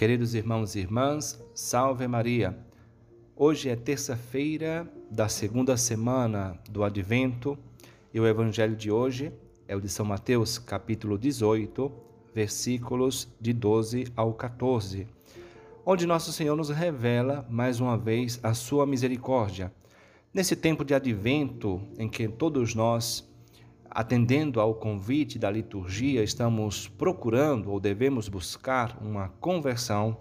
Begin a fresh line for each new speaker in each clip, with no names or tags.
Queridos irmãos e irmãs, salve Maria. Hoje é terça-feira da segunda semana do Advento e o evangelho de hoje é o de São Mateus, capítulo 18, versículos de 12 ao 14, onde nosso Senhor nos revela mais uma vez a sua misericórdia. Nesse tempo de advento em que todos nós atendendo ao convite da liturgia, estamos procurando ou devemos buscar uma conversão,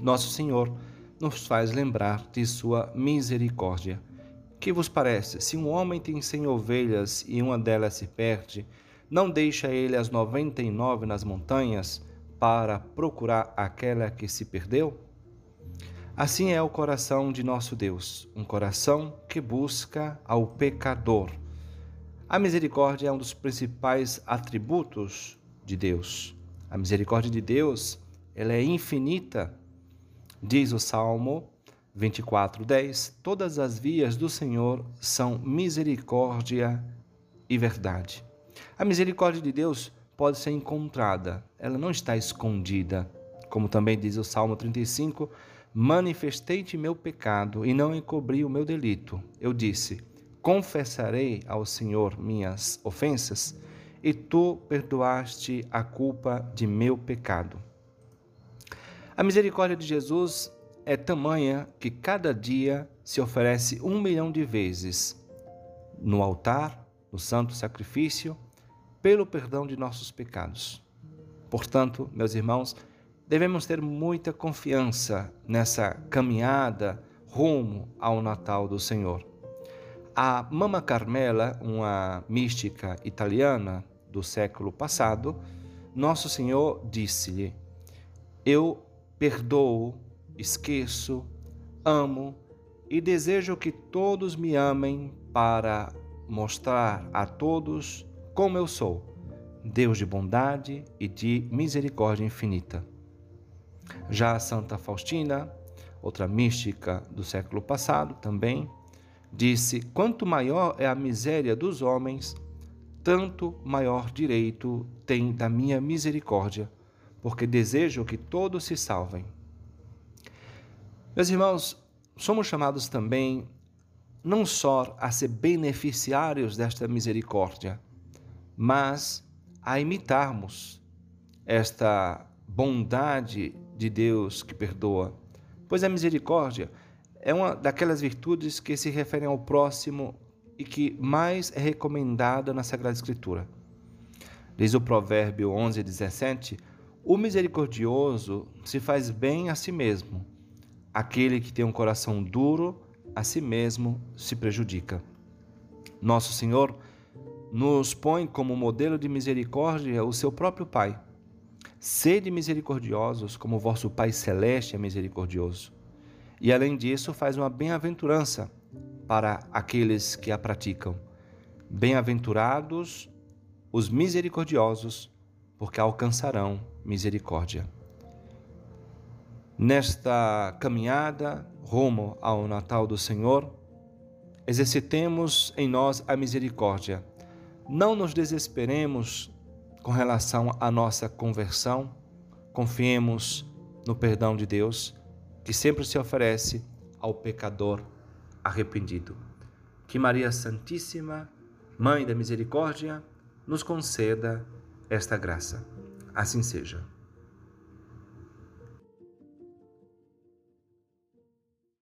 nosso Senhor nos faz lembrar de sua misericórdia. Que vos parece? Se um homem tem cem ovelhas e uma delas se perde, não deixa ele as noventa e nove nas montanhas para procurar aquela que se perdeu? Assim é o coração de nosso Deus, um coração que busca ao pecador a misericórdia é um dos principais atributos de Deus. A misericórdia de Deus, ela é infinita. Diz o Salmo 24:10, todas as vias do Senhor são misericórdia e verdade. A misericórdia de Deus pode ser encontrada, ela não está escondida. Como também diz o Salmo 35, manifestei-te meu pecado e não encobri o meu delito. Eu disse: confessarei ao Senhor minhas ofensas, e tu perdoaste a culpa de meu pecado. A misericórdia de Jesus é tamanha que cada dia se oferece um milhão de vezes no altar, no santo sacrifício, pelo perdão de nossos pecados. Portanto, meus irmãos, devemos ter muita confiança nessa caminhada rumo ao Natal do Senhor. A Mama Carmela, uma mística italiana do século passado, Nosso Senhor disse-lhe: Eu perdoo, esqueço, amo e desejo que todos me amem para mostrar a todos como eu sou, Deus de bondade e de misericórdia infinita. Já a Santa Faustina, outra mística do século passado também, Disse: Quanto maior é a miséria dos homens, tanto maior direito tem da minha misericórdia, porque desejo que todos se salvem. Meus irmãos, somos chamados também não só a ser beneficiários desta misericórdia, mas a imitarmos esta bondade de Deus que perdoa. Pois a misericórdia é uma daquelas virtudes que se referem ao próximo e que mais é recomendada na Sagrada Escritura. Diz o provérbio 11, 17, o misericordioso se faz bem a si mesmo. Aquele que tem um coração duro, a si mesmo se prejudica. Nosso Senhor nos põe como modelo de misericórdia o seu próprio Pai. Sede misericordiosos, como vosso Pai Celeste é misericordioso. E além disso, faz uma bem-aventurança para aqueles que a praticam. Bem-aventurados os misericordiosos, porque alcançarão misericórdia. Nesta caminhada rumo ao Natal do Senhor, exercitemos em nós a misericórdia. Não nos desesperemos com relação à nossa conversão, confiemos no perdão de Deus que sempre se oferece ao pecador arrependido. Que Maria Santíssima, Mãe da Misericórdia, nos conceda esta graça. Assim seja.